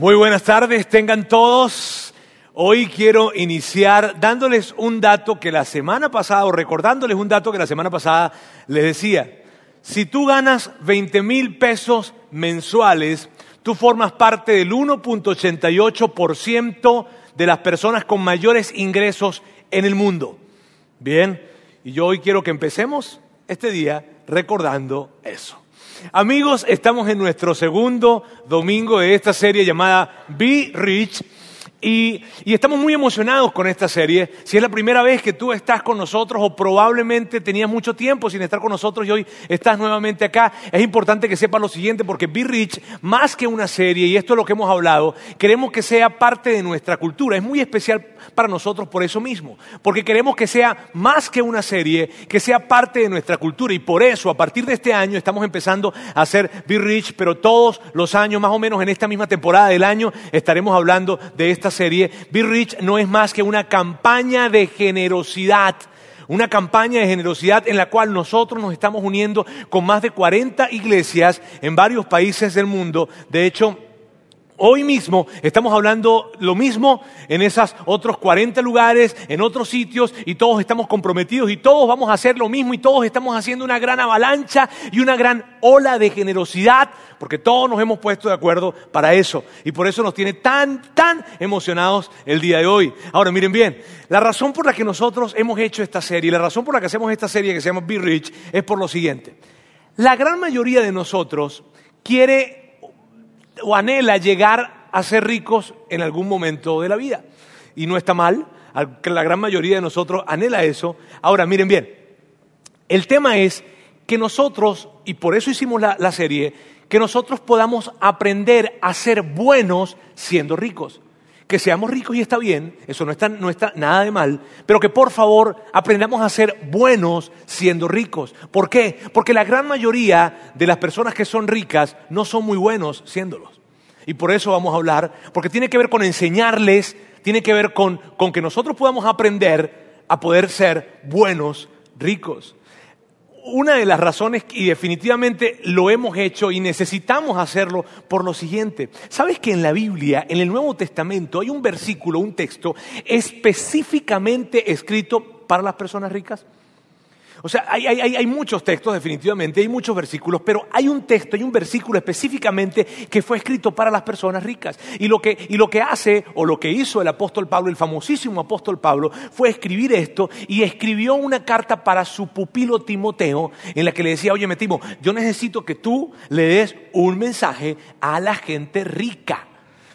Muy buenas tardes, tengan todos. Hoy quiero iniciar dándoles un dato que la semana pasada, o recordándoles un dato que la semana pasada les decía. Si tú ganas 20 mil pesos mensuales, tú formas parte del 1.88% de las personas con mayores ingresos en el mundo. Bien, y yo hoy quiero que empecemos este día recordando eso. Amigos, estamos en nuestro segundo domingo de esta serie llamada Be Rich. Y, estamos muy emocionados con esta serie. Si es la primera vez que tú estás con nosotros o probablemente tenías mucho tiempo sin estar con nosotros y hoy estás nuevamente acá, es importante que sepas lo siguiente porque Be Rich, más que una serie, y esto es lo que hemos hablado, queremos que sea parte de nuestra cultura. Es muy especial para nosotros por eso mismo, porque queremos que sea más que una serie, que sea parte de nuestra cultura. Y por eso, a partir de este año, estamos empezando a hacer Be Rich, pero todos los años, más o menos en esta misma temporada del año, estaremos hablando de esta serie. Be Rich no es más que una campaña de generosidad una campaña de generosidad en la cual nosotros nos estamos uniendo con más de 40 iglesias en varios países del mundo. De hecho, Hoy mismo estamos hablando lo mismo en esos otros 40 lugares, en otros sitios, y todos estamos comprometidos y todos vamos a hacer lo mismo y todos estamos haciendo una gran avalancha y una gran ola de generosidad, porque todos nos hemos puesto de acuerdo para eso. Y por eso nos tiene tan, tan emocionados el día de hoy. Ahora, miren bien, la razón por la que nosotros hemos hecho esta serie, la razón por la que hacemos esta serie que se llama Be Rich, es por lo siguiente. La gran mayoría de nosotros quiere o anhela llegar a ser ricos en algún momento de la vida. Y no está mal, la gran mayoría de nosotros anhela eso. Ahora, miren bien, el tema es que nosotros, y por eso hicimos la, la serie, que nosotros podamos aprender a ser buenos siendo ricos que seamos ricos y está bien, eso no está, no está, nada de mal, pero que por favor aprendamos a ser buenos siendo ricos. ¿Por qué? Porque la gran mayoría de las personas que son ricas no son muy buenos siéndolos. Y por eso vamos a hablar, porque tiene que ver con enseñarles, tiene que ver con, con que nosotros podamos aprender a poder ser buenos ricos una de las razones, y definitivamente lo hemos hecho y necesitamos hacerlo por lo siguiente. ¿Sabes que en la Biblia, en el Nuevo Testamento, hay un versículo, un texto específicamente escrito para las personas ricas? O sea, hay, muchos textos definitivamente, hay muchos versículos, pero hay un texto, hay un versículo específicamente que fue escrito para las personas ricas. Y lo que, y lo que hace, o lo que hizo el apóstol Pablo, el famosísimo apóstol Pablo, fue escribir esto y escribió una carta para su pupilo Timoteo en la que le decía, oye, Timo, yo necesito que tú le des un mensaje a la gente rica.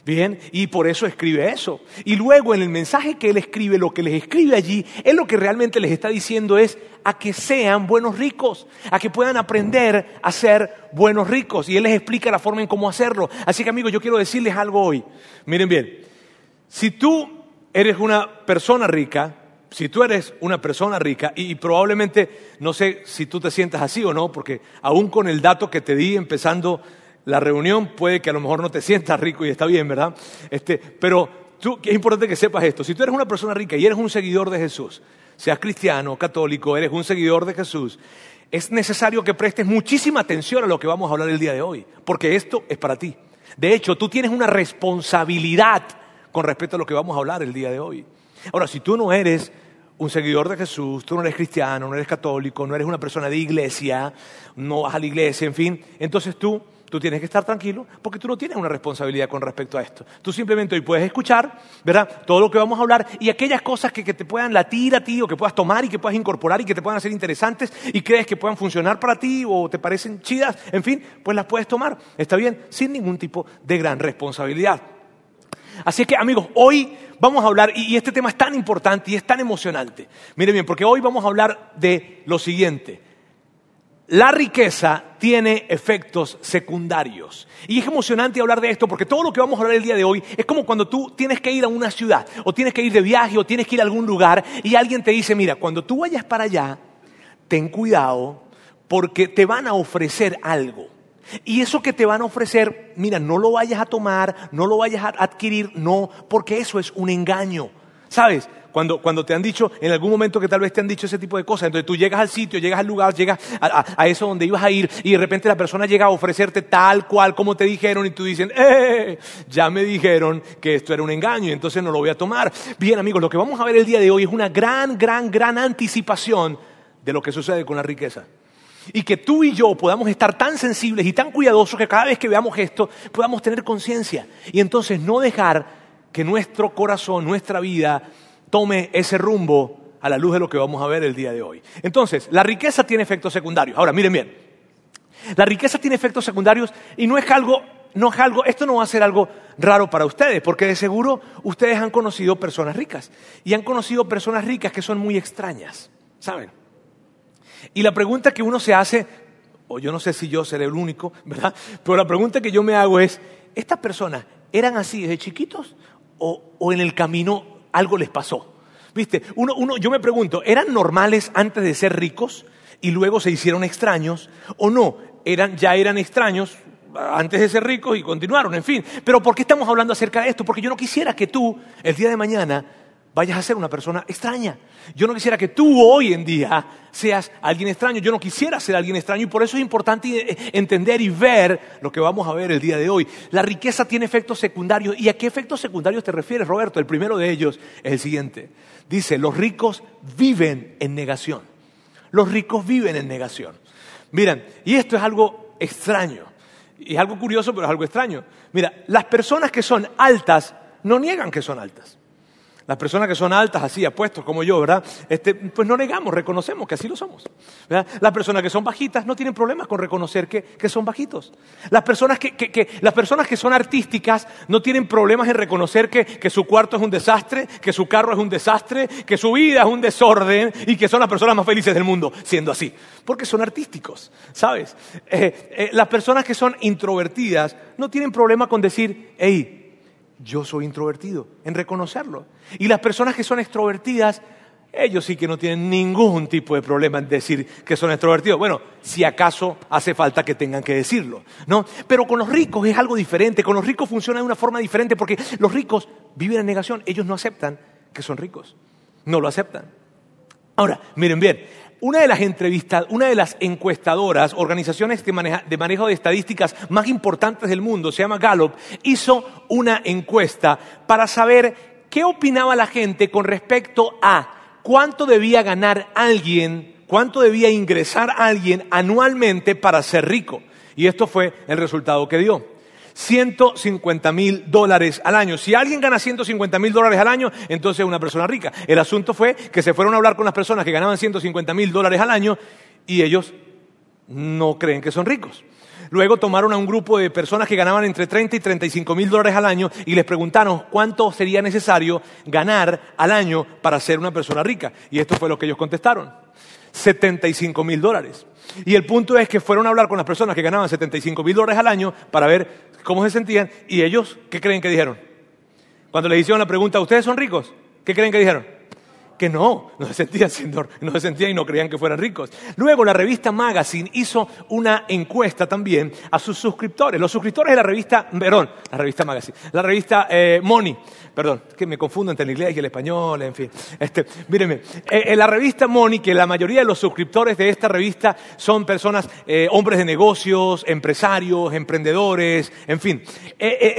Bien, y por eso escribe eso. Y luego en el mensaje que él escribe, lo que les escribe allí, él lo que realmente les está diciendo es a que sean buenos ricos, a que puedan aprender a ser buenos ricos. Y él les explica la forma en cómo hacerlo. Así que amigos, yo quiero decirles algo hoy. Miren bien, si tú eres una persona rica, si tú eres una persona rica, y, probablemente, no sé si tú te sientas así o no, porque aún con el dato que te di empezando la reunión puede que a lo mejor no te sientas rico y está bien, ¿verdad? Este, pero tú, es importante que sepas esto. Si tú eres una persona rica y eres un seguidor de Jesús, seas cristiano, católico, eres un seguidor de Jesús, es necesario que prestes muchísima atención a lo que vamos a hablar el día de hoy, porque esto es para ti. De hecho, tú tienes una responsabilidad con respecto a lo que vamos a hablar el día de hoy. Ahora, si tú no eres un seguidor de Jesús, tú no eres cristiano, no eres católico, no eres una persona de iglesia, no vas a la iglesia, en fin, entonces tú Tú tienes que estar tranquilo porque tú no tienes una responsabilidad con respecto a esto. Tú simplemente hoy puedes escuchar, ¿verdad? Todo lo que vamos a hablar y aquellas cosas que, te puedan latir a ti o que puedas tomar y que puedas incorporar y que te puedan hacer interesantes y crees que puedan funcionar para ti o te parecen chidas, en fin, pues las puedes tomar. Está bien, sin ningún tipo de gran responsabilidad. Así que amigos, hoy vamos a hablar, y este tema es tan importante y es tan emocionante. Miren bien, porque hoy vamos a hablar de lo siguiente la riqueza tiene efectos secundarios. Y es emocionante hablar de esto porque todo lo que vamos a hablar el día de hoy es como cuando tú tienes que ir a una ciudad o tienes que ir de viaje o tienes que ir a algún lugar y alguien te dice, mira, cuando tú vayas para allá, ten cuidado porque te van a ofrecer algo. Y eso que te van a ofrecer, mira, no lo vayas a tomar, no lo vayas a adquirir, no, porque eso es un engaño. ¿Sabes? Cuando, cuando te han dicho, en algún momento que tal vez te han dicho ese tipo de cosas, entonces tú llegas al sitio, llegas al lugar, llegas a, eso donde ibas a ir y de repente la persona llega a ofrecerte tal cual como te dijeron y tú dices, ¡eh! Ya me dijeron que esto era un engaño y entonces no lo voy a tomar. Bien amigos, lo que vamos a ver el día de hoy es una gran, gran, gran anticipación de lo que sucede con la riqueza. Y que tú y yo podamos estar tan sensibles y tan cuidadosos que cada vez que veamos esto podamos tener conciencia y entonces no dejar que nuestro corazón, nuestra vida, tome ese rumbo a la luz de lo que vamos a ver el día de hoy. Entonces, la riqueza tiene efectos secundarios. Ahora, miren bien, la riqueza tiene efectos secundarios y no es algo, no es algo, esto no va a ser algo raro para ustedes, porque de seguro ustedes han conocido personas ricas y han conocido personas ricas que son muy extrañas, ¿saben? Y la pregunta que uno se hace, o yo no sé si yo seré el único, ¿verdad? Pero la pregunta que yo me hago es, ¿estas personas eran así desde chiquitos o, en el camino algo les pasó. ¿Viste? Uno, uno, yo me pregunto, ¿eran normales antes de ser ricos y luego se hicieron extraños? ¿O no? Eran, ya eran extraños antes de ser ricos y continuaron, en fin. Pero ¿por qué estamos hablando acerca de esto? Porque yo no quisiera que tú, el día de mañana, vayas a ser una persona extraña. Yo no quisiera que tú hoy en día seas alguien extraño. Yo no quisiera ser alguien extraño y por eso es importante eh, entender y ver lo que vamos a ver el día de hoy. La riqueza tiene efectos secundarios. ¿Y a qué efectos secundarios te refieres, Roberto? El primero de ellos es el siguiente. Dice, los ricos viven en negación. Los ricos viven en negación. Miren, y esto es algo extraño. Y es algo curioso, pero es algo extraño. Mira, las personas que son altas no niegan que son altas. Las personas que son altas, así, apuestos como yo, ¿verdad? Este, pues no negamos, reconocemos que así lo somos. Las personas que son bajitas no tienen problemas con reconocer que, son bajitos. Las personas que, las personas que son artísticas no tienen problemas en reconocer que, su cuarto es un desastre, que su carro es un desastre, que su vida es un desorden y que son las personas más felices del mundo siendo así. Porque son artísticos, ¿sabes? Eh, eh, las personas que son introvertidas no tienen problema con decir, hey, yo soy introvertido, en reconocerlo. Y las personas que son extrovertidas, ellos sí que no tienen ningún tipo de problema en decir que son extrovertidos. Bueno, si acaso hace falta que tengan que decirlo, ¿no? Pero con los ricos es algo diferente, con los ricos funciona de una forma diferente porque los ricos viven en negación, ellos no aceptan que son ricos, no lo aceptan. Ahora, miren bien, una de las entrevistas, una de las encuestadoras, organizaciones de, manejo de estadísticas más importantes del mundo, se llama Gallup, hizo una encuesta para saber qué opinaba la gente con respecto a cuánto debía ganar alguien, cuánto debía ingresar alguien anualmente para ser rico. Y esto fue el resultado que dio. 150 mil dólares al año. Si alguien gana 150 mil dólares al año, entonces es una persona rica. El asunto fue que se fueron a hablar con las personas que ganaban 150 mil dólares al año y ellos no creen que son ricos. Luego tomaron a un grupo de personas que ganaban entre 30 y 35 mil dólares al año y les preguntaron cuánto sería necesario ganar al año para ser una persona rica. Y esto fue lo que ellos contestaron. 75 mil dólares. Y el punto es que fueron a hablar con las personas que ganaban 75 mil dólares al año para ver cómo se sentían y ellos, ¿qué creen que dijeron? Cuando le hicieron la pregunta, ¿ustedes son ricos? ¿Qué creen que dijeron? que no, no se sentían no se sentían y no creían que fueran ricos. Luego la revista Magazine hizo una encuesta también a sus suscriptores. Los suscriptores de la revista, perdón, la revista Magazine, la revista eh, Money, perdón, que me confundo entre el inglés y el español, en fin. Este, mírenme, eh, en la revista Money, que la mayoría de los suscriptores de esta revista son personas, eh, hombres de negocios, empresarios, emprendedores, en fin.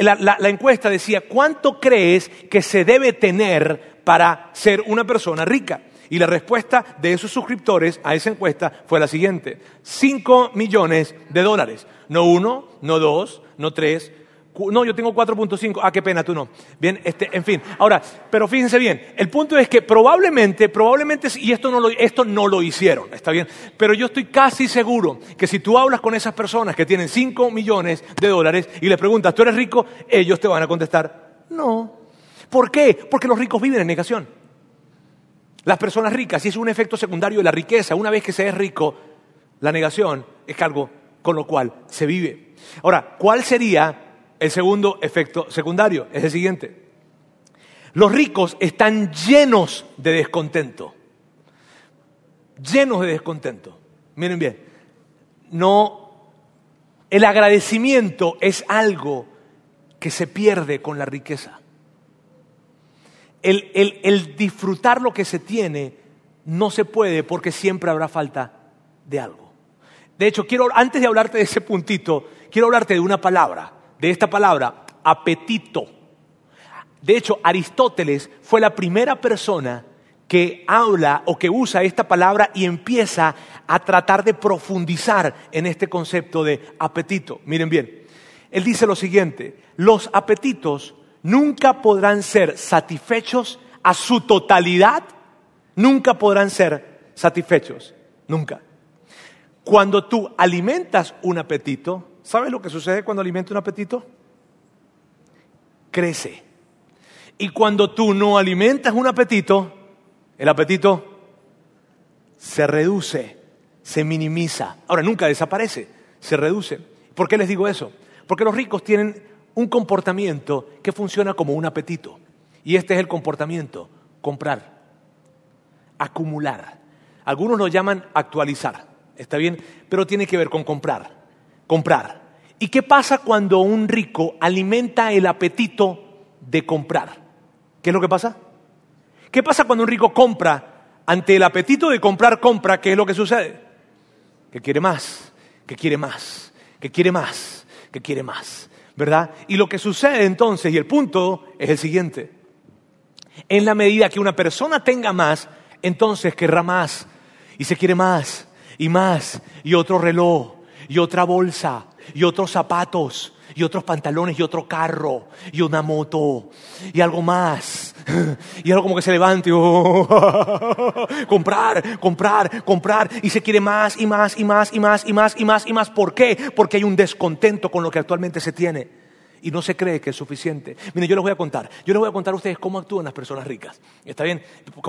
la encuesta decía, ¿cuánto crees que se debe tener para ser una persona rica? Y la respuesta de esos suscriptores a esa encuesta fue la siguiente. 5 millones de dólares. No uno, no dos, no tres. No, yo tengo 4.5. Ah, qué pena, tú no. Bien, este, en fin. Ahora, pero fíjense bien, el punto es que probablemente, probablemente, y esto no, lo, esto no lo hicieron, está bien, pero yo estoy casi seguro que si tú hablas con esas personas que tienen 5 millones de dólares y les preguntas, ¿tú eres rico? Ellos te van a contestar, no. ¿Por qué? Porque los ricos viven en negación. Las personas ricas, y es un efecto secundario de la riqueza, una vez que se es rico, la negación es algo con lo cual se vive. Ahora, ¿cuál sería el segundo efecto secundario? Es el siguiente. Los ricos están llenos de descontento. Llenos de descontento. Miren bien, no, el agradecimiento es algo que se pierde con la riqueza el, disfrutar lo que se tiene no se puede porque siempre habrá falta de algo. De hecho, quiero, antes de hablarte de ese puntito, quiero hablarte de una palabra, de esta palabra, apetito. De hecho, Aristóteles fue la primera persona que habla o que usa esta palabra y empieza a tratar de profundizar en este concepto de apetito. Miren bien, él dice lo siguiente, los apetitos nunca podrán ser satisfechos a su totalidad, nunca podrán ser satisfechos, nunca. Cuando tú alimentas un apetito, ¿sabes lo que sucede cuando alimentas un apetito? Crece. Y cuando tú no alimentas un apetito, el apetito se reduce, se minimiza. Ahora, nunca desaparece, se reduce. ¿Por qué les digo eso? Porque los ricos tienen un comportamiento que funciona como un apetito. Y este es el comportamiento, comprar, acumular. Algunos lo llaman actualizar, ¿está bien? Pero tiene que ver con comprar, comprar. ¿Y qué pasa cuando un rico alimenta el apetito de comprar? ¿Qué es lo que pasa? ¿Qué pasa cuando un rico compra? Ante el apetito de comprar, compra, ¿qué es lo que sucede? Que quiere más, que quiere más, que quiere más, que quiere más, ¿verdad? Y lo que sucede entonces, y el punto es el siguiente, en la medida que una persona tenga más, entonces querrá más, y se quiere más, y más, y otro reloj, y otra bolsa, y otros zapatos, y otros pantalones, y otro carro, y una moto, y algo más. Y algo como que se levante, oh, comprar, comprar, comprar, y se quiere más y más y más y más y más y más y más. ¿Por qué? Porque hay un descontento con lo que actualmente se tiene y no se cree que es suficiente. Mire, yo les voy a contar. Yo les voy a contar a ustedes cómo actúan las personas ricas. ¿Está bien?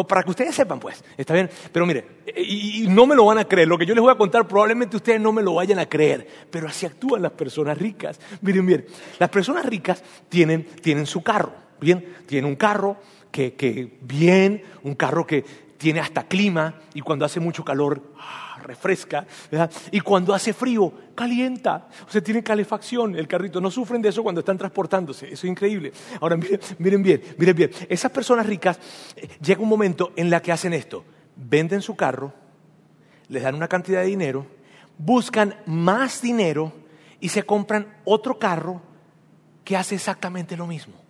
Para que ustedes sepan, pues. ¿Está bien? Pero mire, y, y, no me lo van a creer. Lo que yo les voy a contar probablemente ustedes no me lo vayan a creer. Pero así actúan las personas ricas. Miren, miren. Las personas ricas tienen, tienen su carro. Bien, tienen un carro que, que bien, un carro que tiene hasta clima y cuando hace mucho calor refresca. Y cuando hace frío, calienta. O sea, tiene calefacción el carrito. No sufren de eso cuando están transportándose. Eso es increíble. Ahora, miren, miren bien, miren bien. Esas personas ricas, eh, llega un momento en la que hacen esto. Venden su carro, les dan una cantidad de dinero, buscan más dinero y se compran otro carro que hace exactamente lo mismo.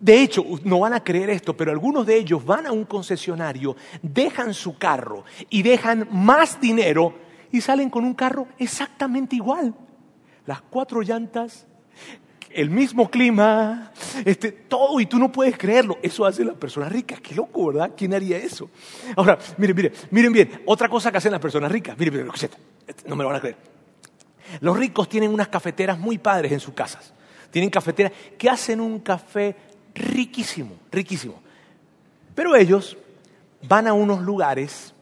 De hecho, no van a creer esto, pero algunos de ellos van a un concesionario, dejan su carro y dejan más dinero y salen con un carro exactamente igual. Las cuatro llantas, el mismo clima, este, todo, y tú no puedes creerlo. Eso hace la persona rica. Qué loco, ¿verdad? ¿Quién haría eso? Ahora, miren, miren, miren bien. Otra cosa que hacen las personas ricas. Miren, miren, no me lo van a creer. Los ricos tienen unas cafeteras muy padres en sus casas. Tienen cafeteras que hacen un café riquísimo, riquísimo. Pero ellos van a unos lugares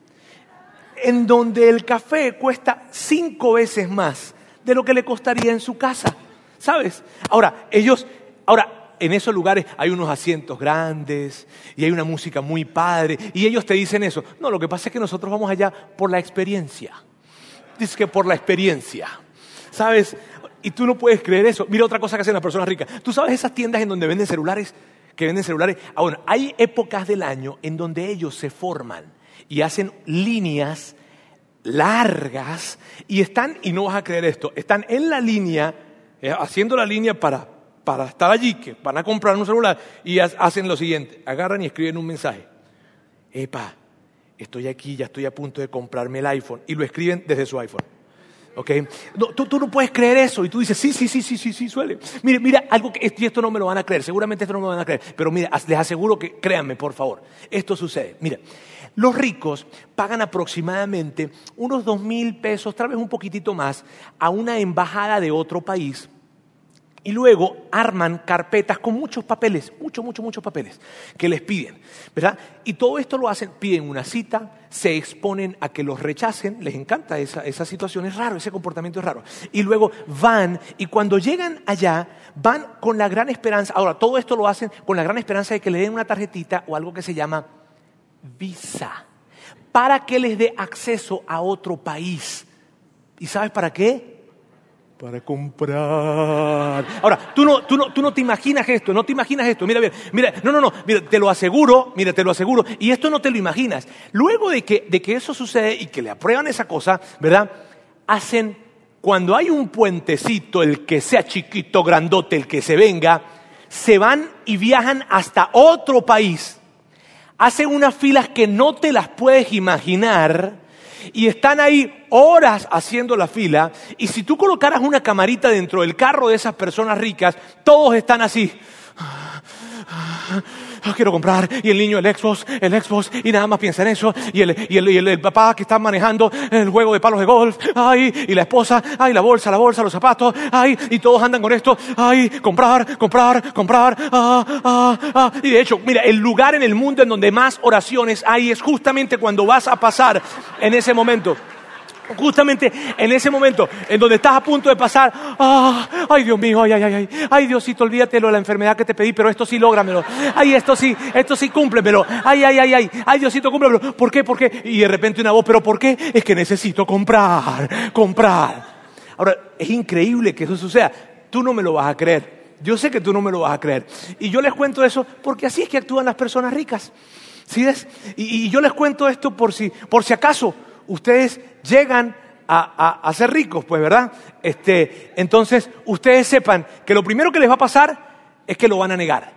en donde el café cuesta cinco veces más de lo que le costaría en su casa, ¿sabes? Ahora, ellos, ahora, en esos lugares hay unos asientos grandes y hay una música muy padre y ellos te dicen eso. No, lo que pasa es que nosotros vamos allá por la experiencia. Dice que por la experiencia. ¿Sabes? Y tú no puedes creer eso. Mira otra cosa que hacen las personas ricas. ¿Tú sabes esas tiendas en donde venden celulares? Que venden celulares. Ah, bueno, hay épocas del año en donde ellos se forman y hacen líneas largas y están, y no vas a creer esto, están en la línea, eh, haciendo la línea para, para estar allí, que van a comprar un celular y hacen lo siguiente, agarran y escriben un mensaje. Epa, estoy aquí, ya estoy a punto de comprarme el iPhone. Y lo escriben desde su iPhone. Tú, no puedes creer eso y tú dices, sí, sí, sí, sí, sí, sí, suele. Mire, mira, algo que y esto no me lo van a creer, seguramente esto no me lo van a creer, pero mira, les aseguro que, créanme, por favor, esto sucede. Mira, los ricos pagan aproximadamente unos dos mil pesos, tal vez un poquitito más, a una embajada de otro país y luego arman carpetas con muchos papeles, muchos, muchos, muchos papeles que les piden, ¿verdad? Y todo esto lo hacen, piden una cita, se exponen a que los rechacen, les encanta esa, esa situación, es raro, ese comportamiento es raro. Y luego van y cuando llegan allá, van con la gran esperanza, ahora todo esto lo hacen con la gran esperanza de que le den una tarjetita o algo que se llama visa, para que les dé acceso a otro país. ¿Y sabes para qué? Para comprar. Ahora, tú no, tú, no, tú no te imaginas esto, no te imaginas esto. Mira, mira, mira, no, no, no, mira, te lo aseguro, mira, te lo aseguro. Y esto no te lo imaginas. Luego de que, de que eso sucede y que le aprueban esa cosa, ¿verdad? Hacen, cuando hay un puentecito, el que sea chiquito, grandote, el que se venga, se van y viajan hasta otro país. Hacen unas filas que no te las puedes imaginar y están ahí horas haciendo la fila y si tú colocaras una camarita dentro del carro de esas personas ricas, todos están así. Quiero comprar, y el niño el Xbox, el Xbox, y nada más piensa en eso, y el, y el, y el, papá que está manejando el juego de palos de golf, ay, y la esposa, ay, la bolsa, la bolsa, los zapatos, ay, y todos andan con esto, ay, comprar, comprar, comprar, ah, ah, ah. Y de hecho, mira, el lugar en el mundo en donde más oraciones hay es justamente cuando vas a pasar en ese momento justamente en ese momento en donde estás a punto de pasar, ah, ay Dios mío, ay, ay, ay, ay, Diosito, olvídatelo de la enfermedad que te pedí, pero esto sí lógramelo, ay, esto sí, esto sí cúmplemelo, ay, ay, ay, ay, ay, Diosito, cúmplemelo, ¿por qué, por qué? Y de repente una voz, pero ¿por qué? Es que necesito comprar, comprar. Ahora, es increíble que eso suceda, tú no me lo vas a creer. Yo sé que tú no me lo vas a creer. Y yo les cuento eso porque así es que actúan las personas ricas. ¿Sí ves? Y, y yo les cuento esto por si, por si acaso ustedes llegan a, ser ricos, pues, ¿verdad? Este, entonces, ustedes sepan que lo primero que les va a pasar es que lo van a negar.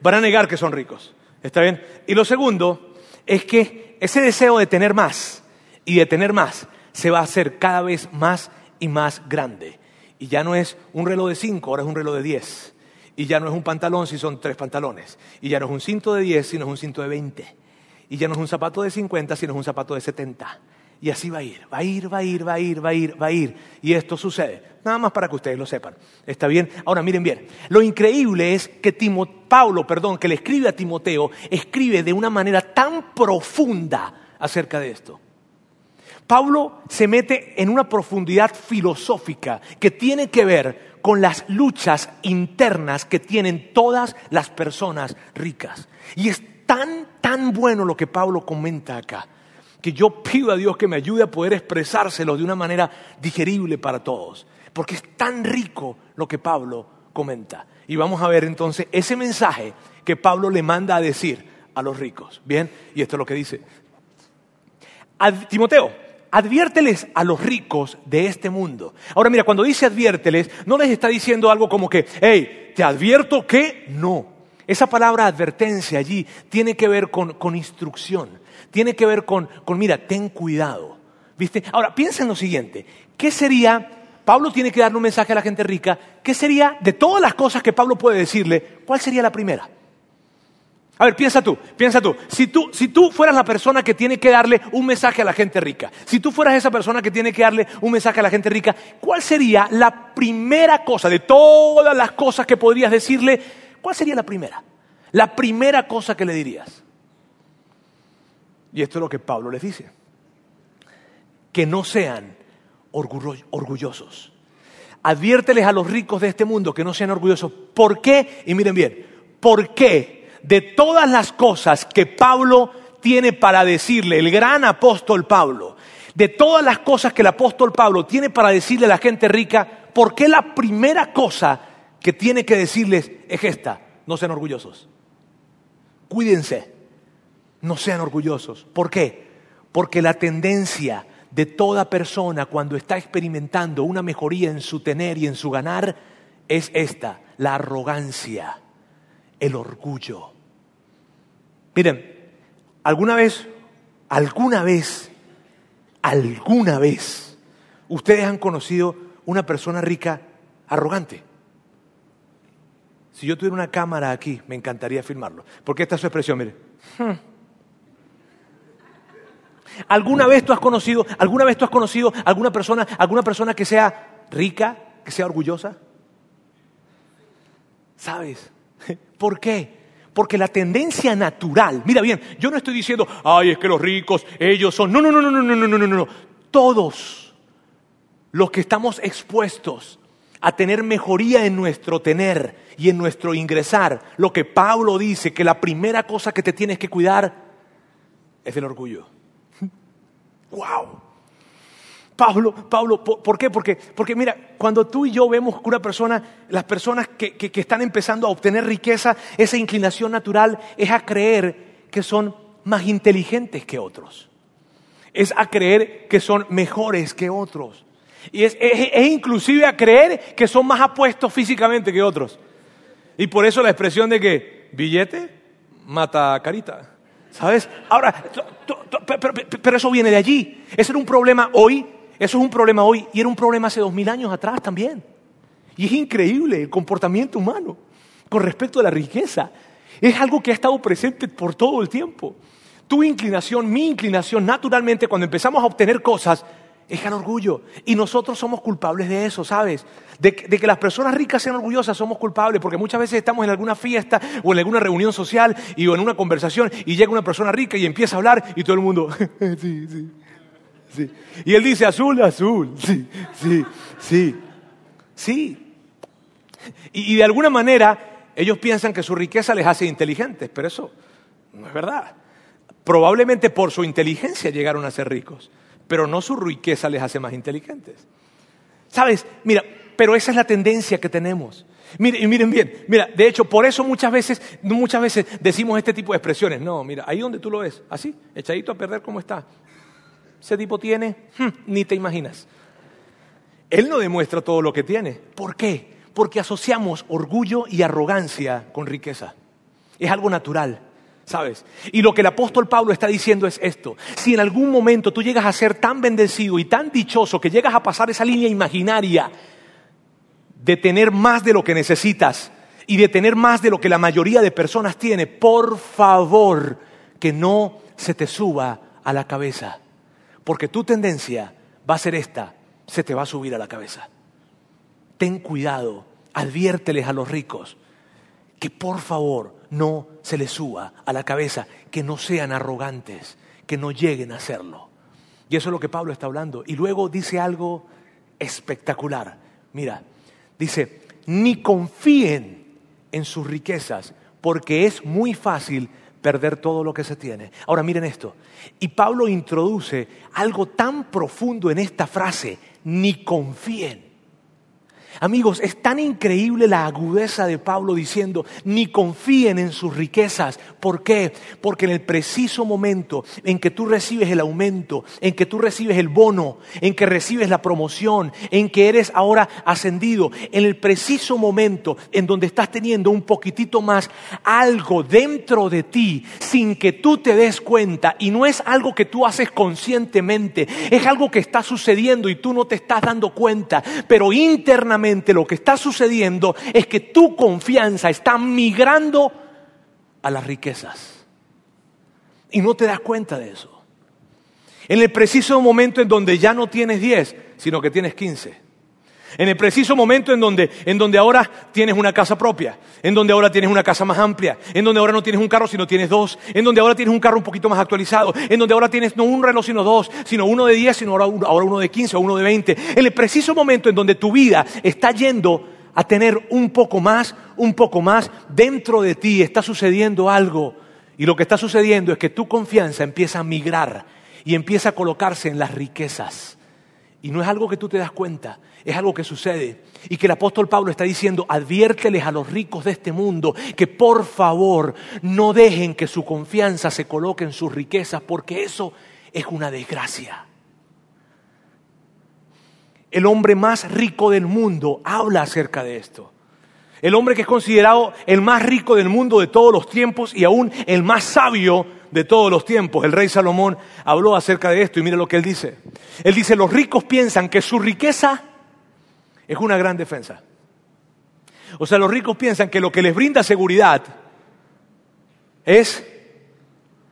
Van a negar que son ricos. ¿Está bien? Y lo segundo es que ese deseo de tener más y de tener más se va a hacer cada vez más y más grande. Y ya no es un reloj de cinco, ahora es un reloj de diez. Y ya no es un pantalón si son tres pantalones. Y ya no es un cinto de diez, sino es un cinto de veinte. Y ya no es un zapato de 50, sino es un zapato de 70. Y así va a ir, va a ir, va a ir, va a ir, va a ir, va a ir. Y esto sucede. Nada más para que ustedes lo sepan. ¿Está bien? Ahora miren bien. Lo increíble es que Pablo, perdón, que le escribe a Timoteo, escribe de una manera tan profunda acerca de esto. Pablo se mete en una profundidad filosófica que tiene que ver con las luchas internas que tienen todas las personas ricas. Y es tan, tan bueno lo que Pablo comenta acá, que yo pido a Dios que me ayude a poder expresárselo de una manera digerible para todos, porque es tan rico lo que Pablo comenta. Y vamos a ver entonces ese mensaje que Pablo le manda a decir a los ricos. Bien, y esto es lo que dice. Timoteo, adviérteles a los ricos de este mundo. Ahora mira, cuando dice adviérteles, no les está diciendo algo como que, hey, te advierto que no. Esa palabra advertencia allí tiene que ver con, instrucción, tiene que ver con, con, mira, ten cuidado. ¿Viste? Ahora, piensa en lo siguiente. ¿Qué sería, Pablo tiene que darle un mensaje a la gente rica, ¿qué sería, de todas las cosas que Pablo puede decirle, cuál sería la primera? A ver, piensa tú, piensa tú. Si, tú. si tú fueras la persona que tiene que darle un mensaje a la gente rica, si tú fueras esa persona que tiene que darle un mensaje a la gente rica, ¿cuál sería la primera cosa de todas las cosas que podrías decirle? ¿Cuál sería la primera? La primera cosa que le dirías. Y esto es lo que Pablo les dice. Que no sean orgullosos. Adviérteles a los ricos de este mundo que no sean orgullosos. ¿Por qué? Y miren bien, ¿por qué de todas las cosas que Pablo tiene para decirle, el gran apóstol Pablo, de todas las cosas que el apóstol Pablo tiene para decirle a la gente rica, ¿por qué la primera cosa que tiene que decirles es esta, no sean orgullosos. Cuídense, no sean orgullosos. ¿Por qué? Porque la tendencia de toda persona cuando está experimentando una mejoría en su tener y en su ganar es esta, la arrogancia, el orgullo. Miren, alguna vez, alguna vez, alguna vez, ustedes han conocido una persona rica arrogante. Si yo tuviera una cámara aquí, me encantaría filmarlo. Porque esta es su expresión, mire. Hmm. ¿Alguna vez tú has conocido, alguna vez tú has conocido alguna persona, alguna persona que sea rica, que sea orgullosa? ¿Sabes? ¿Por qué? Porque la tendencia natural, mira bien, yo no estoy diciendo, ay, es que los ricos, ellos son. No, no, no, no, no, no, no, no, no. Todos los que estamos expuestos a tener mejoría en nuestro tener y en nuestro ingresar. Lo que Pablo dice, que la primera cosa que te tienes que cuidar es el orgullo. ¡Wow! Pablo, Pablo, ¿por qué? Porque, porque mira, cuando tú y yo vemos que una persona, las personas que, que están empezando a obtener riqueza, esa inclinación natural es a creer que son más inteligentes que otros. Es a creer que son mejores que otros. Y es, inclusive a creer que son más apuestos físicamente que otros. Y por eso la expresión de que billete mata carita. ¿Sabes? Ahora, pero, eso viene de allí. Ese era un problema hoy, eso es un problema hoy y era un problema hace dos mil años atrás también. Y es increíble el comportamiento humano con respecto a la riqueza. Es algo que ha estado presente por todo el tiempo. Tu inclinación, mi inclinación, naturalmente cuando empezamos a obtener cosas, es el orgullo. Y nosotros somos culpables de eso, ¿sabes? De, que las personas ricas sean orgullosas somos culpables, porque muchas veces estamos en alguna fiesta o en alguna reunión social y, o en una conversación y llega una persona rica y empieza a hablar y todo el mundo, sí, sí, sí. Y él dice, azul, azul, sí, sí, sí, sí. Y de alguna manera ellos piensan que su riqueza les hace inteligentes, pero eso no es verdad. Probablemente por su inteligencia llegaron a ser ricos pero no su riqueza les hace más inteligentes. ¿Sabes? Mira, pero esa es la tendencia que tenemos. Miren, miren bien, mira, de hecho, por eso muchas veces, muchas veces decimos este tipo de expresiones. No, mira, ahí donde tú lo ves, así, echadito a perder como está. Ese tipo tiene, hmm, ni te imaginas. Él no demuestra todo lo que tiene. ¿Por qué? Porque asociamos orgullo y arrogancia con riqueza. Es algo natural. ¿Sabes? Y lo que el apóstol Pablo está diciendo es esto. Si en algún momento tú llegas a ser tan bendecido y tan dichoso que llegas a pasar esa línea imaginaria de tener más de lo que necesitas y de tener más de lo que la mayoría de personas tiene, por favor, que no se te suba a la cabeza. Porque tu tendencia va a ser esta, se te va a subir a la cabeza. Ten cuidado, adviérteles a los ricos que por favor no se les suba a la cabeza, que no sean arrogantes, que no lleguen a hacerlo. Y eso es lo que Pablo está hablando. Y luego dice algo espectacular. Mira, dice, ni confíen en sus riquezas, porque es muy fácil perder todo lo que se tiene. Ahora miren esto. Y Pablo introduce algo tan profundo en esta frase, ni confíen. Amigos, es tan increíble la agudeza de Pablo diciendo, ni confíen en sus riquezas. ¿Por qué? Porque en el preciso momento en que tú recibes el aumento, en que tú recibes el bono, en que recibes la promoción, en que eres ahora ascendido, en el preciso momento en donde estás teniendo un poquitito más algo dentro de ti sin que tú te des cuenta y no es algo que tú haces conscientemente, es algo que está sucediendo y tú no te estás dando cuenta, pero internamente lo que está sucediendo es que tu confianza está migrando a las riquezas. Y no te das cuenta de eso. En el preciso momento en donde ya no tienes 10, sino que tienes 15 en el preciso momento en donde, en donde ahora tienes una casa propia, en donde ahora tienes una casa más amplia, en donde ahora no tienes un carro sino tienes dos, en donde ahora tienes un carro un poquito más actualizado, en donde ahora tienes no un reloj sino dos, sino uno de diez, sino ahora, ahora uno de quince o uno de veinte. En el preciso momento en donde tu vida está yendo a tener un poco más, un poco más, dentro de ti está sucediendo algo. Y lo que está sucediendo es que tu confianza empieza a migrar y empieza a colocarse en las riquezas. Y no es algo que tú te das cuenta, es algo que sucede. Y que el apóstol Pablo está diciendo, adviérteles a los ricos de este mundo que por favor no dejen que su confianza se coloque en sus riquezas, porque eso es una desgracia. El hombre más rico del mundo habla acerca de esto. El hombre que es considerado el más rico del mundo de todos los tiempos y aún el más sabio de todos los tiempos. El rey Salomón habló acerca de esto y mire lo que él dice. Él dice, los ricos piensan que su riqueza es una gran defensa. O sea, los ricos piensan que lo que les brinda seguridad es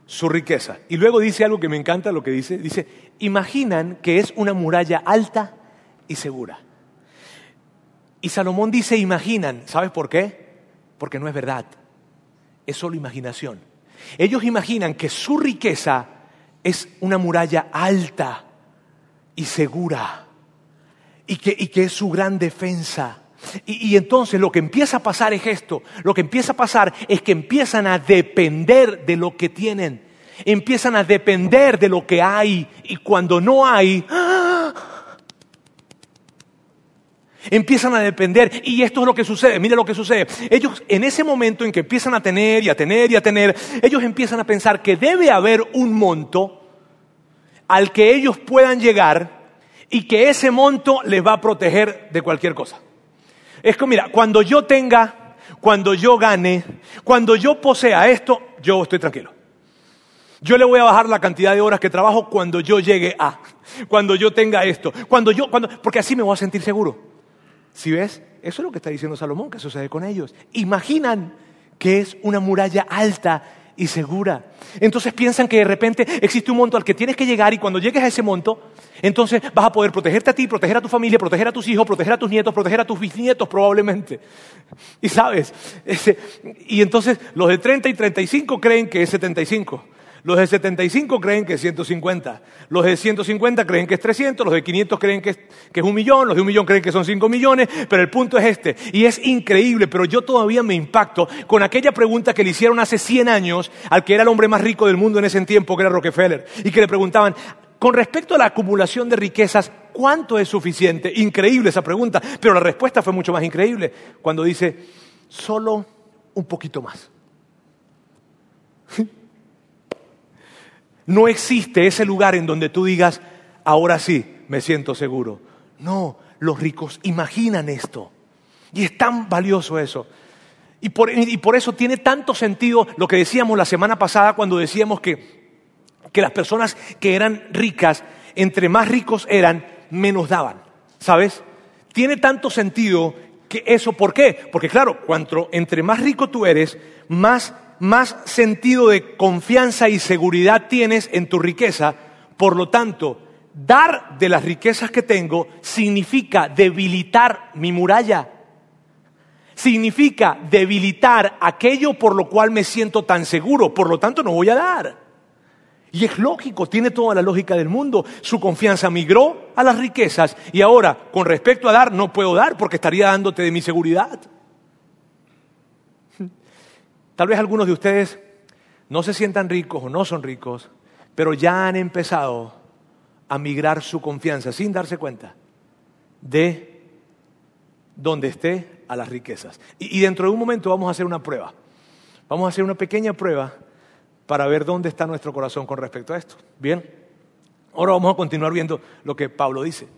su riqueza. Y luego dice algo que me encanta, lo que dice, dice, imaginan que es una muralla alta y segura. Y Salomón dice, imaginan, ¿sabes por qué? Porque no es verdad, es solo imaginación. Ellos imaginan que su riqueza es una muralla alta y segura y que, es su gran defensa. Y, y, entonces lo que empieza a pasar es esto, lo que empieza a pasar es que empiezan a depender de lo que tienen, empiezan a depender de lo que hay y cuando no hay, ¡ah! Empiezan a depender y esto es lo que sucede, mira lo que sucede. Ellos en ese momento en que empiezan a tener y a tener y a tener, ellos empiezan a pensar que debe haber un monto al que ellos puedan llegar y que ese monto les va a proteger de cualquier cosa. Es que mira, cuando yo tenga, cuando yo gane, cuando yo posea esto, yo estoy tranquilo. Yo le voy a bajar la cantidad de horas que trabajo cuando yo llegue a, cuando yo tenga esto, cuando yo, cuando, porque así me voy a sentir seguro. Si ves, eso es lo que está diciendo Salomón, que sucede con ellos. Imaginan que es una muralla alta y segura. Entonces piensan que de repente existe un monto al que tienes que llegar y cuando llegues a ese monto, entonces vas a poder protegerte a ti, proteger a tu familia, proteger a tus hijos, proteger a tus nietos, proteger a tus bisnietos probablemente. Y sabes, y entonces los de 30 y 35 creen que es 75. Los de 75 creen que es 150. Los de 150 creen que es 300. Los de 500 creen que es, un millón. Los de un millón creen que son 5 millones. Pero el punto es este. Y es increíble, pero yo todavía me impacto con aquella pregunta que le hicieron hace 100 años al que era el hombre más rico del mundo en ese tiempo, que era Rockefeller. Y que le preguntaban, con respecto a la acumulación de riquezas, ¿cuánto es suficiente? Increíble esa pregunta. Pero la respuesta fue mucho más increíble cuando dice, solo un poquito más. No existe ese lugar en donde tú digas, ahora sí, me siento seguro. No, los ricos imaginan esto. Y es tan valioso eso. Y por, eso tiene tanto sentido lo que decíamos la semana pasada cuando decíamos que, que las personas que eran ricas, entre más ricos eran, menos daban. ¿Sabes? Tiene tanto sentido que eso, ¿por qué? Porque claro, cuanto entre más rico tú eres, más más sentido de confianza y seguridad tienes en tu riqueza. Por lo tanto, dar de las riquezas que tengo significa debilitar mi muralla. Significa debilitar aquello por lo cual me siento tan seguro. Por lo tanto, no voy a dar. Y es lógico, tiene toda la lógica del mundo. Su confianza migró a las riquezas y ahora, con respecto a dar, no puedo dar porque estaría dándote de mi seguridad. Tal vez algunos de ustedes no se sientan ricos o no son ricos, pero ya han empezado a migrar su confianza sin darse cuenta de donde esté a las riquezas. Y, dentro de un momento vamos a hacer una prueba. Vamos a hacer una pequeña prueba para ver dónde está nuestro corazón con respecto a esto. Bien, ahora vamos a continuar viendo lo que Pablo dice.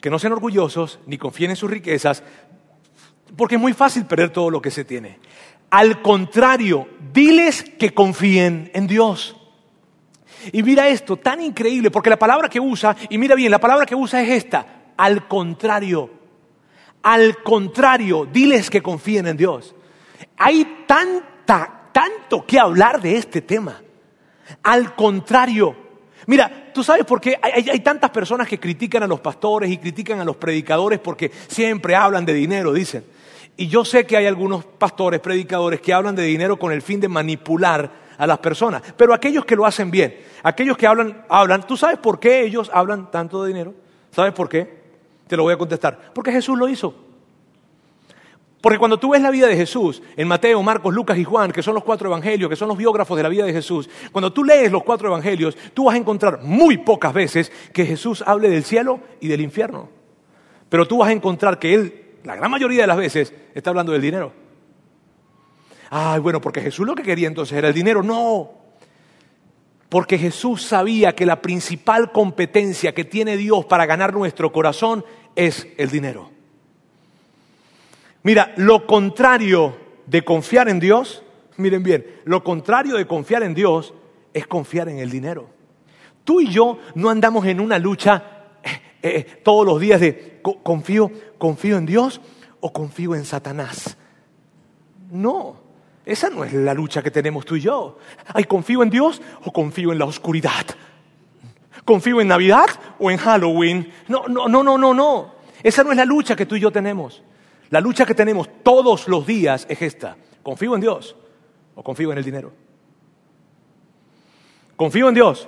Que no sean orgullosos ni confíen en sus riquezas, porque es muy fácil perder todo lo que se tiene. Al contrario, diles que confíen en Dios. Y mira esto, tan increíble, porque la palabra que usa, y mira bien, la palabra que usa es esta, al contrario. Al contrario, diles que confíen en Dios. Hay tanta, tanto que hablar de este tema. Al contrario, Mira, tú sabes por qué hay, tantas personas que critican a los pastores y critican a los predicadores porque siempre hablan de dinero, dicen. Y yo sé que hay algunos pastores, predicadores que hablan de dinero con el fin de manipular a las personas, pero aquellos que lo hacen bien, aquellos que hablan, hablan, ¿tú sabes por qué ellos hablan tanto de dinero? ¿Sabes por qué? Te lo voy a contestar. Porque Jesús lo hizo. Porque cuando tú ves la vida de Jesús, en Mateo, Marcos, Lucas y Juan, que son los cuatro evangelios, que son los biógrafos de la vida de Jesús, cuando tú lees los cuatro evangelios, tú vas a encontrar muy pocas veces que Jesús hable del cielo y del infierno. Pero tú vas a encontrar que Él, la gran mayoría de las veces, está hablando del dinero. Ay, bueno, porque Jesús lo que quería entonces era el dinero. No, porque Jesús sabía que la principal competencia que tiene Dios para ganar nuestro corazón es el dinero. Mira, lo contrario de confiar en Dios, miren bien, lo contrario de confiar en Dios es confiar en el dinero. Tú y yo no andamos en una lucha eh, eh, todos los días de confío, confío en Dios o confío en Satanás. No, esa no es la lucha que tenemos tú y yo. Ay, confío en Dios o confío en la oscuridad. Confío en Navidad o en Halloween. No, no, no, no, no, no. Esa no es la lucha que tú y yo tenemos. La lucha que tenemos todos los días es esta. ¿Confío en Dios o confío en el dinero? ¿Confío en Dios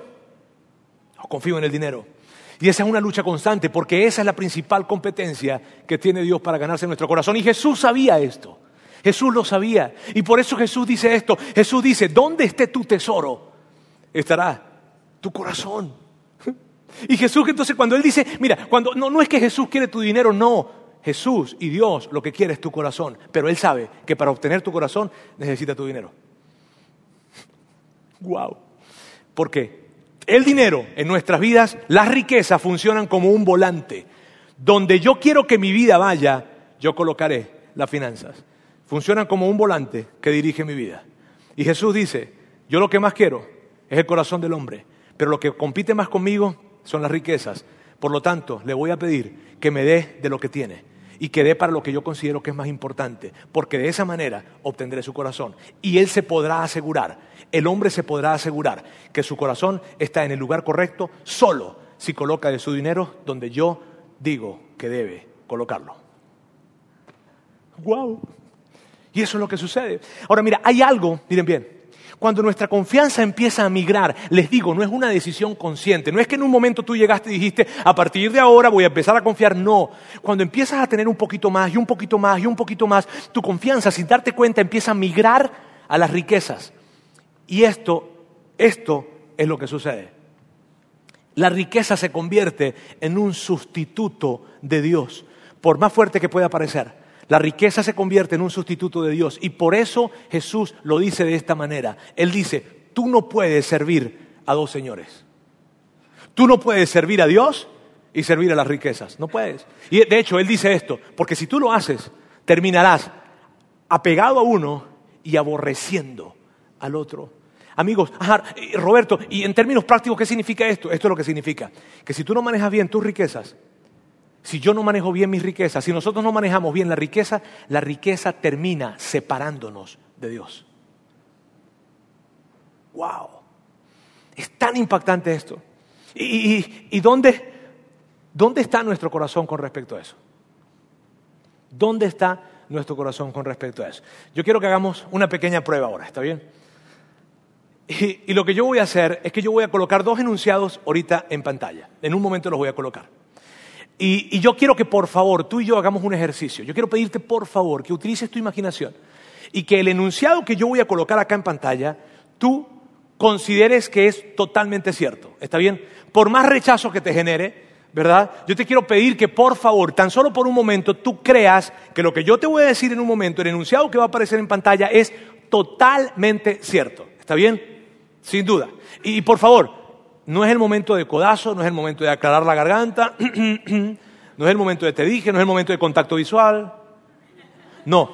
o confío en el dinero? Y esa es una lucha constante porque esa es la principal competencia que tiene Dios para ganarse nuestro corazón. Y Jesús sabía esto. Jesús lo sabía. Y por eso Jesús dice esto. Jesús dice, ¿dónde esté tu tesoro? Estará tu corazón. Y Jesús entonces cuando Él dice, mira, cuando, no, no es que Jesús quiere tu dinero, no. Jesús y Dios lo que quiere es tu corazón. Pero Él sabe que para obtener tu corazón necesita tu dinero. Wow. ¿Por qué? El dinero en nuestras vidas, las riquezas funcionan como un volante. Donde yo quiero que mi vida vaya, yo colocaré las finanzas. Funcionan como un volante que dirige mi vida. Y Jesús dice, yo lo que más quiero es el corazón del hombre, pero lo que compite más conmigo son las riquezas. Por lo tanto, le voy a pedir que me dé de lo que tiene y que dé para lo que yo considero que es más importante, porque de esa manera obtendré su corazón. Y él se podrá asegurar, el hombre se podrá asegurar que su corazón está en el lugar correcto solo si coloca de su dinero donde yo digo que debe colocarlo. ¡Wow! Y eso es lo que sucede. Ahora mira, hay algo, miren bien, cuando nuestra confianza empieza a migrar, les digo, no es una decisión consciente, no es que en un momento tú llegaste y dijiste, a partir de ahora voy a empezar a confiar, no. Cuando empiezas a tener un poquito más y un poquito más y un poquito más, tu confianza, sin darte cuenta, empieza a migrar a las riquezas. Y esto, esto es lo que sucede. La riqueza se convierte en un sustituto de Dios, por más fuerte que pueda parecer. La riqueza se convierte en un sustituto de Dios y por eso Jesús lo dice de esta manera. Él dice, tú no puedes servir a dos señores. Tú no puedes servir a Dios y servir a las riquezas. No puedes. Y de hecho, Él dice esto, porque si tú lo haces, terminarás apegado a uno y aborreciendo al otro. Amigos, Roberto, y en términos prácticos, ¿qué significa esto? Esto es lo que significa. Que si tú no manejas bien tus riquezas, si yo no manejo bien mis riquezas, si nosotros no manejamos bien la riqueza, la riqueza termina separándonos de Dios. ¡Wow! Es tan impactante esto. ¿Y, dónde, dónde está nuestro corazón con respecto a eso? ¿Dónde está nuestro corazón con respecto a eso? Yo quiero que hagamos una pequeña prueba ahora, ¿está bien? Y lo que yo voy a hacer es que yo voy a colocar dos enunciados ahorita en pantalla. En un momento los voy a colocar. Y, yo quiero que por favor tú y yo hagamos un ejercicio. Yo quiero pedirte por favor que utilices tu imaginación y que el enunciado que yo voy a colocar acá en pantalla, tú consideres que es totalmente cierto. ¿Está bien? Por más rechazo que te genere, ¿verdad? Yo te quiero pedir que por favor, tan solo por un momento, tú creas que lo que yo te voy a decir en un momento, el enunciado que va a aparecer en pantalla, es totalmente cierto. ¿Está bien? Sin duda. Y por favor, no es el momento de codazo, no es el momento de aclarar la garganta, no es el momento de te dije, no es el momento de contacto visual. No,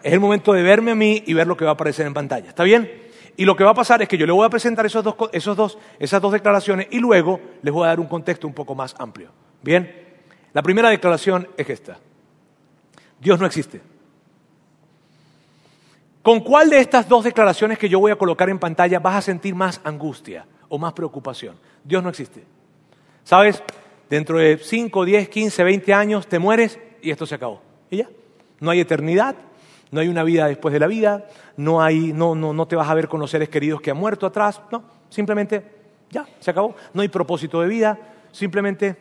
es el momento de verme a mí y ver lo que va a aparecer en pantalla. ¿Está bien? Y lo que va a pasar es que yo le voy a presentar esos dos, esos dos, esas dos declaraciones y luego les voy a dar un contexto un poco más amplio. Bien, la primera declaración es esta. Dios no existe. ¿Con cuál de estas dos declaraciones que yo voy a colocar en pantalla vas a sentir más angustia? o más preocupación. Dios no existe. ¿Sabes? Dentro de 5, 10, 15, 20 años te mueres y esto se acabó. Y ya. No hay eternidad, no hay una vida después de la vida, no, hay, no, no, no te vas a ver con los seres queridos que han muerto atrás. No, simplemente ya, se acabó. No hay propósito de vida, simplemente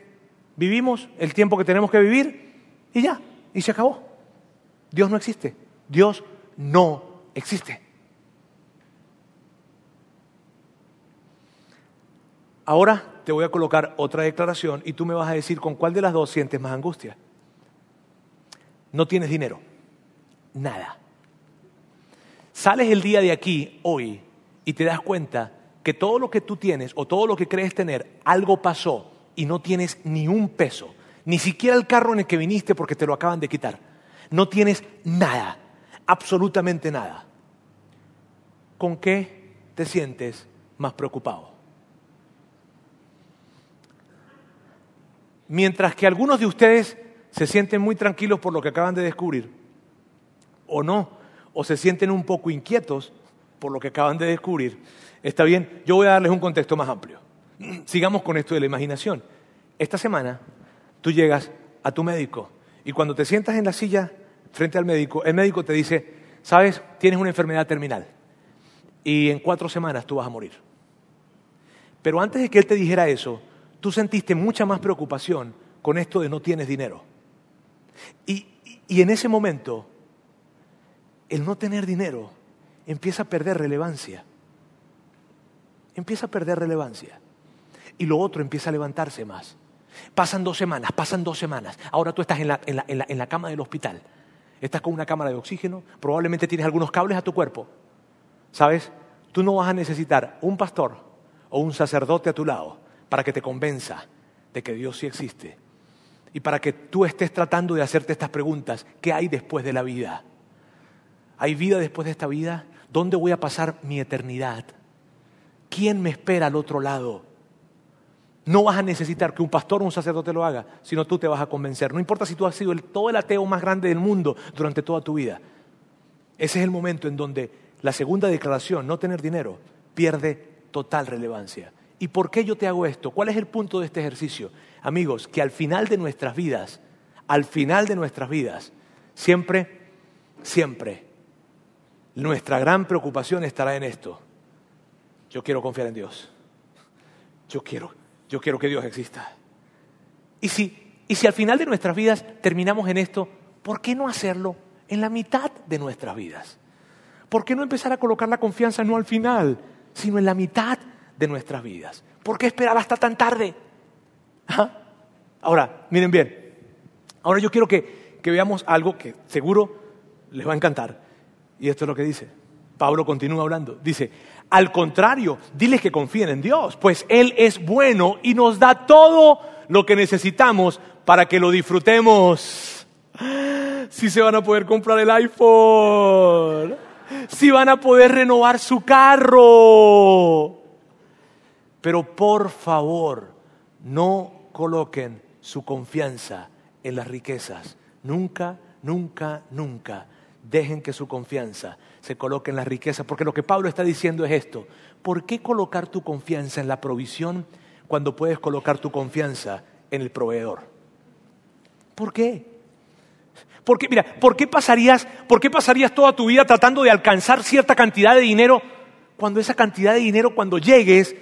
vivimos el tiempo que tenemos que vivir y ya, y se acabó. Dios no existe. Dios no existe. Ahora te voy a colocar otra declaración y tú me vas a decir con cuál de las dos sientes más angustia. No tienes dinero. Nada. Sales el día de aquí, hoy, y te das cuenta que todo lo que tú tienes o todo lo que crees tener, algo pasó y no tienes ni un peso, ni siquiera el carro en el que viniste porque te lo acaban de quitar. No tienes nada, absolutamente nada. ¿Con qué te sientes más preocupado? Mientras que algunos de ustedes se sienten muy tranquilos por lo que acaban de descubrir, o no, o se sienten un poco inquietos por lo que acaban de descubrir, está bien, yo voy a darles un contexto más amplio. Sigamos con esto de la imaginación. Esta semana tú llegas a tu médico y cuando te sientas en la silla frente al médico, el médico te dice, sabes, tienes una enfermedad terminal y en cuatro semanas tú vas a morir. Pero antes de que él te dijera eso, tú sentiste mucha más preocupación con esto de no tienes dinero. Y, en ese momento, el no tener dinero empieza a perder relevancia. Empieza a perder relevancia. y lo otro empieza a levantarse más. Pasan dos semanas, pasan dos semanas. Ahora tú estás en la, en la, en la, en la cama del hospital. Estás con una cámara de oxígeno, probablemente tienes algunos cables a tu cuerpo. ¿Sabes? Tú no vas a necesitar un pastor o un sacerdote a tu lado para que te convenza de que Dios sí existe y para que tú estés tratando de hacerte estas preguntas. ¿Qué hay después de la vida? ¿Hay vida después de esta vida? ¿Dónde voy a pasar mi eternidad? ¿Quién me espera al otro lado? No vas a necesitar que un pastor o un sacerdote lo haga, sino tú te vas a convencer. No importa si tú has sido el, todo el ateo más grande del mundo durante toda tu vida. Ese es el momento en donde la segunda declaración, no tener dinero, pierde total relevancia. ¿Y por qué yo te hago esto? ¿Cuál es el punto de este ejercicio? Amigos, que al final de nuestras vidas, al final de nuestras vidas, siempre, siempre, nuestra gran preocupación estará en esto. Yo quiero confiar en Dios. Yo quiero yo quiero que Dios exista. Y si, y si al final de nuestras vidas terminamos en esto, ¿por qué no hacerlo en la mitad de nuestras vidas? ¿Por qué no empezar a colocar la confianza no al final, sino en la mitad de nuestras vidas? ¿Por qué esperar hasta tan tarde? ¿Ah? Ahora, miren bien, ahora yo quiero que, que veamos algo que seguro les va a encantar. Y esto es lo que dice. Pablo continúa hablando. Dice, al contrario, diles que confíen en Dios, pues Él es bueno y nos da todo lo que necesitamos para que lo disfrutemos. Si se van a poder comprar el iPhone, si van a poder renovar su carro. Pero por favor, no coloquen su confianza en las riquezas. Nunca, nunca, nunca dejen que su confianza se coloque en la riqueza, porque lo que Pablo está diciendo es esto. ¿Por qué colocar tu confianza en la provisión cuando puedes colocar tu confianza en el proveedor? ¿Por qué? Porque, mira, ¿por qué, pasarías, ¿por qué pasarías toda tu vida tratando de alcanzar cierta cantidad de dinero cuando esa cantidad de dinero, cuando llegues,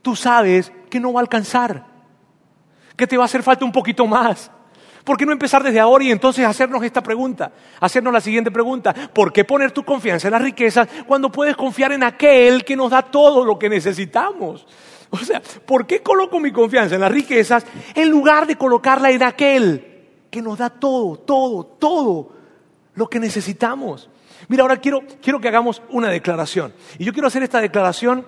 tú sabes que no va a alcanzar? Que te va a hacer falta un poquito más. ¿Por qué no empezar desde ahora y entonces hacernos esta pregunta? Hacernos la siguiente pregunta. ¿Por qué poner tu confianza en las riquezas cuando puedes confiar en aquel que nos da todo lo que necesitamos? O sea, ¿por qué coloco mi confianza en las riquezas en lugar de colocarla en aquel que nos da todo, todo, todo lo que necesitamos? Mira, ahora quiero, quiero que hagamos una declaración. Y yo quiero hacer esta declaración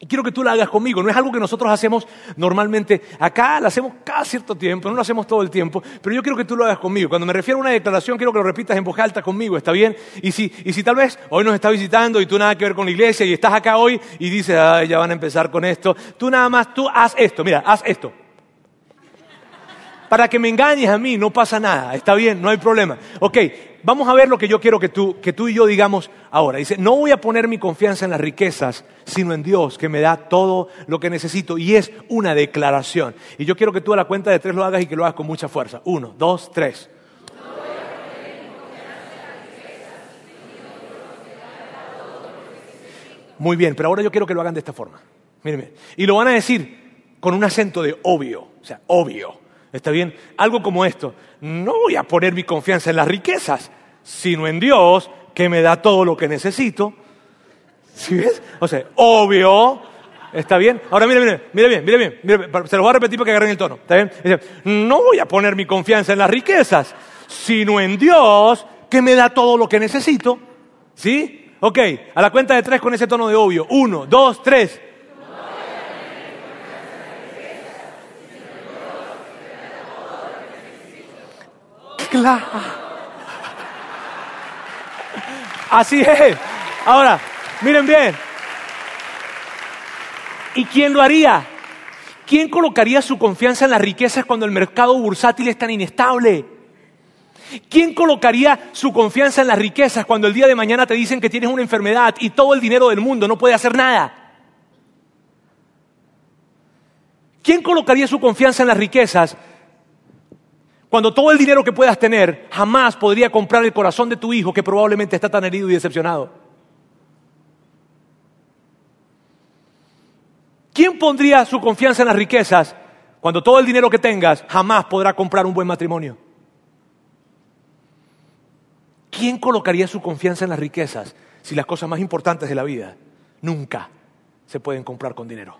y quiero que tú la hagas conmigo. No es algo que nosotros hacemos normalmente. Acá la hacemos cada cierto tiempo, no lo hacemos todo el tiempo, pero yo quiero que tú lo hagas conmigo. Cuando me refiero a una declaración, quiero que lo repitas en voz alta conmigo, ¿está bien? Y si, y si tal vez hoy nos está visitando y tú nada que ver con la iglesia y estás acá hoy y dices, ay, ya van a empezar con esto, tú nada más, tú haz esto, mira, haz esto. Para que me engañes a mí, no pasa nada, está bien, no hay problema. Ok, vamos a ver lo que yo quiero que tú, que tú y yo digamos ahora. Dice, no voy a poner mi confianza en las riquezas, sino en Dios, que me da todo lo que necesito. Y es una declaración. Y yo quiero que tú a la cuenta de tres lo hagas y que lo hagas con mucha fuerza. Uno, dos, tres. Muy bien, pero ahora yo quiero que lo hagan de esta forma. Mírenme. Y lo van a decir con un acento de obvio, o sea, obvio. ¿Está bien? Algo como esto. No voy a poner mi confianza en las riquezas, sino en Dios, que me da todo lo que necesito. ¿Sí ves? O sea, obvio. ¿Está bien? Ahora mire, mire, mire bien, mire bien, mire, se lo voy a repetir para que agarren el tono. ¿Está bien? no voy a poner mi confianza en las riquezas, sino en Dios, que me da todo lo que necesito. ¿Sí? Ok, a la cuenta de tres con ese tono de obvio. Uno, dos, tres. Así es. Ahora, miren bien. ¿Y quién lo haría? ¿Quién colocaría su confianza en las riquezas cuando el mercado bursátil es tan inestable? ¿Quién colocaría su confianza en las riquezas cuando el día de mañana te dicen que tienes una enfermedad y todo el dinero del mundo no puede hacer nada? ¿Quién colocaría su confianza en las riquezas cuando todo el dinero que puedas tener jamás podría comprar el corazón de tu hijo que probablemente está tan herido y decepcionado. ¿Quién pondría su confianza en las riquezas cuando todo el dinero que tengas jamás podrá comprar un buen matrimonio? ¿Quién colocaría su confianza en las riquezas si las cosas más importantes de la vida nunca se pueden comprar con dinero?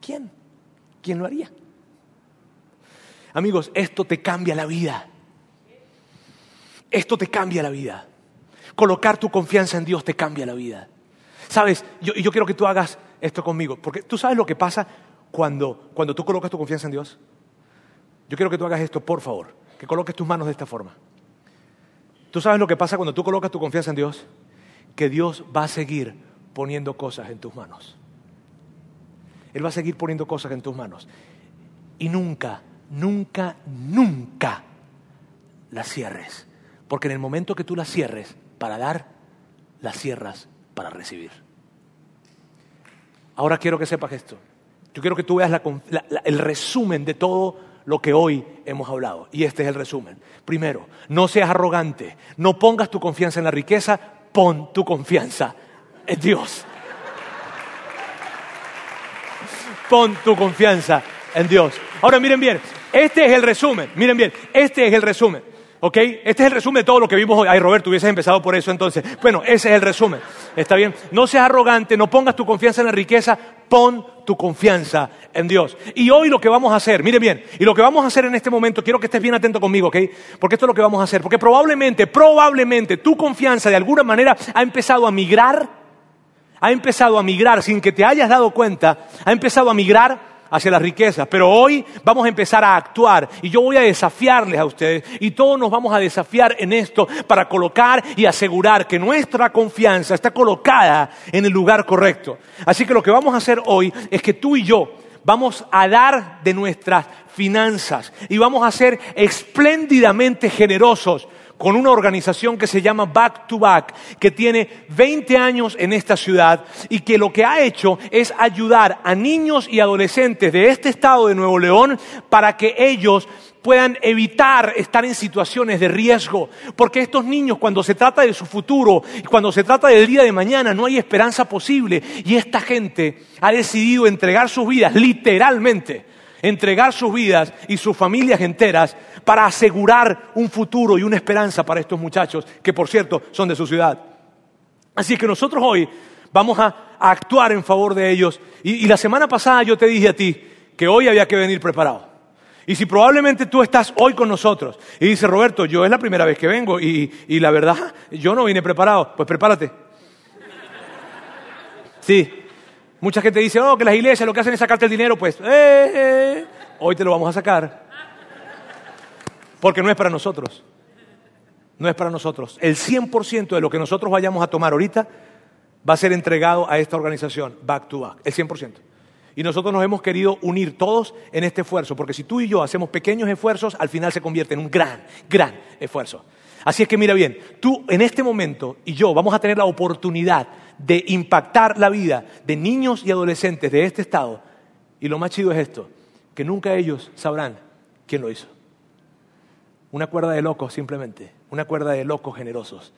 ¿Quién? ¿Quién lo haría? Amigos, esto te cambia la vida. Esto te cambia la vida. Colocar tu confianza en Dios te cambia la vida. Sabes, yo, yo quiero que tú hagas esto conmigo, porque tú sabes lo que pasa cuando, cuando tú colocas tu confianza en Dios. Yo quiero que tú hagas esto, por favor, que coloques tus manos de esta forma. ¿Tú sabes lo que pasa cuando tú colocas tu confianza en Dios? Que Dios va a seguir poniendo cosas en tus manos. Él va a seguir poniendo cosas en tus manos. Y nunca, nunca, nunca las cierres. Porque en el momento que tú las cierres para dar, las cierras para recibir. Ahora quiero que sepas esto. Yo quiero que tú veas el resumen de todo lo que hoy hemos hablado. Y este es el resumen. Primero, no seas arrogante, no pongas tu confianza en la riqueza, pon tu confianza en Dios. Pon tu confianza en Dios. Ahora miren bien, este es el resumen, miren bien, este es el resumen. ¿Ok? Este es el resumen de todo lo que vimos hoy. Ay, Roberto, hubieses empezado por eso entonces. Bueno, ese es el resumen. ¿Está bien? No seas arrogante, no pongas tu confianza en la riqueza, pon tu confianza en Dios. Y hoy lo que vamos a hacer, mire bien, y lo que vamos a hacer en este momento, quiero que estés bien atento conmigo, ¿ok? Porque esto es lo que vamos a hacer. Porque probablemente, probablemente tu confianza de alguna manera ha empezado a migrar, ha empezado a migrar sin que te hayas dado cuenta, ha empezado a migrar hacia las riquezas. Pero hoy vamos a empezar a actuar y yo voy a desafiarles a ustedes y todos nos vamos a desafiar en esto para colocar y asegurar que nuestra confianza está colocada en el lugar correcto. Así que lo que vamos a hacer hoy es que tú y yo vamos a dar de nuestras finanzas y vamos a ser espléndidamente generosos con una organización que se llama Back to Back, que tiene 20 años en esta ciudad y que lo que ha hecho es ayudar a niños y adolescentes de este estado de Nuevo León para que ellos puedan evitar estar en situaciones de riesgo. Porque estos niños, cuando se trata de su futuro, cuando se trata del día de mañana, no hay esperanza posible. Y esta gente ha decidido entregar sus vidas, literalmente, entregar sus vidas y sus familias enteras para asegurar un futuro y una esperanza para estos muchachos, que por cierto son de su ciudad. Así que nosotros hoy vamos a, actuar en favor de ellos. Y, la semana pasada yo te dije a ti que hoy había que venir preparado. Y si probablemente tú estás hoy con nosotros y dices, Roberto, yo es la primera vez que vengo y, y la verdad, yo no vine preparado, pues prepárate. Sí, Mucha gente dice, oh, que las iglesias lo que hacen es sacarte el dinero, pues, eh, eh, hoy te lo vamos a sacar. Porque no es para nosotros. No es para nosotros. El 100% de lo que nosotros vayamos a tomar ahorita va a ser entregado a esta organización, back to back. El 100%. Y nosotros nos hemos querido unir todos en este esfuerzo, porque si tú y yo hacemos pequeños esfuerzos, al final se convierte en un gran, gran esfuerzo. Así es que mira bien, tú en este momento y yo vamos a tener la oportunidad de impactar la vida de niños y adolescentes de este estado. Y lo más chido es esto, que nunca ellos sabrán quién lo hizo. Una cuerda de locos simplemente, una cuerda de locos generosos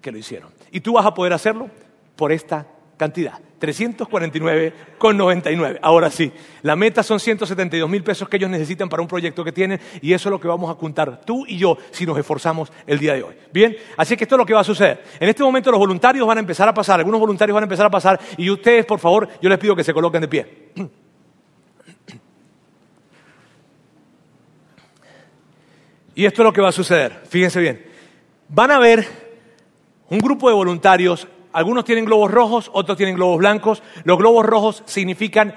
que lo hicieron. Y tú vas a poder hacerlo por esta cantidad, 349,99. Ahora sí, la meta son 172 mil pesos que ellos necesitan para un proyecto que tienen y eso es lo que vamos a juntar tú y yo si nos esforzamos el día de hoy. Bien, así que esto es lo que va a suceder. En este momento los voluntarios van a empezar a pasar, algunos voluntarios van a empezar a pasar y ustedes, por favor, yo les pido que se coloquen de pie. Y esto es lo que va a suceder, fíjense bien. Van a ver un grupo de voluntarios algunos tienen globos rojos, otros tienen globos blancos. Los globos rojos significan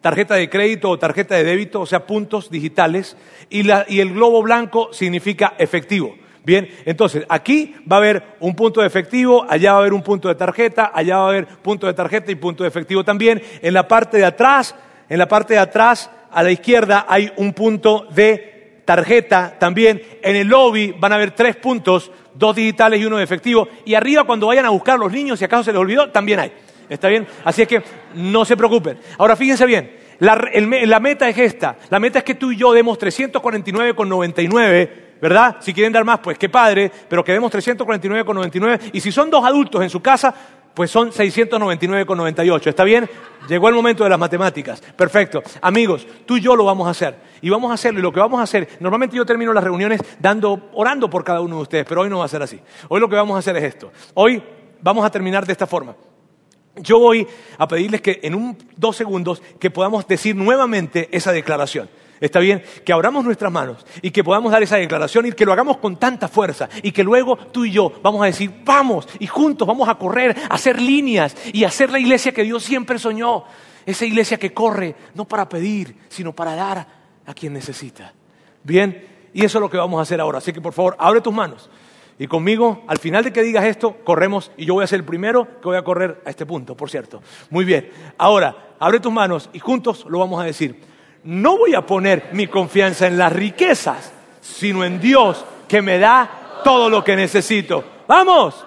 tarjeta de crédito o tarjeta de débito, o sea, puntos digitales. Y, el globo blanco significa efectivo. Bien, entonces aquí va a haber un punto de efectivo, allá va a haber un punto de tarjeta, allá va a haber punto de tarjeta y punto de efectivo también. En la parte de atrás, en la parte de atrás, a la izquierda hay un punto de tarjeta también. En el lobby van a haber tres puntos dos digitales y uno de efectivo. Y arriba cuando vayan a buscar a los niños, si acaso se les olvidó, también hay. ¿Está bien? Así es que no se preocupen. Ahora fíjense bien, la, la meta es esta. La meta es que tú y yo demos 349,99, ¿verdad? Si quieren dar más, pues qué padre, pero que demos 349,99. Y si son dos adultos en su casa, pues son 699,98. ¿Está bien? Llegó el momento de las matemáticas. Perfecto. Amigos, tú y yo lo vamos a hacer. Y vamos a hacerlo. Y lo que vamos a hacer, normalmente yo termino las reuniones dando, orando por cada uno de ustedes, pero hoy no va a ser así. Hoy lo que vamos a hacer es esto. Hoy vamos a terminar de esta forma. yo voy a pedirles que en un dos segundos que podamos decir nuevamente esa declaración. ¿Está bien? Que abramos nuestras manos y que podamos dar esa declaración y que lo hagamos con tanta fuerza y que luego tú y yo vamos a decir, vamos y juntos vamos a correr, a hacer líneas y a hacer la iglesia que Dios siempre soñó. Esa iglesia que corre no para pedir, sino para dar a quien necesita. Bien, y eso es lo que vamos a hacer ahora. Así que por favor, abre tus manos. Y conmigo, al final de que digas esto, corremos y yo voy a ser el primero que voy a correr a este punto, por cierto. Muy bien. Ahora, abre tus manos y juntos lo vamos a decir no voy a poner mi confianza en las riquezas, sino en Dios que me da todo lo que necesito. ¡Vamos!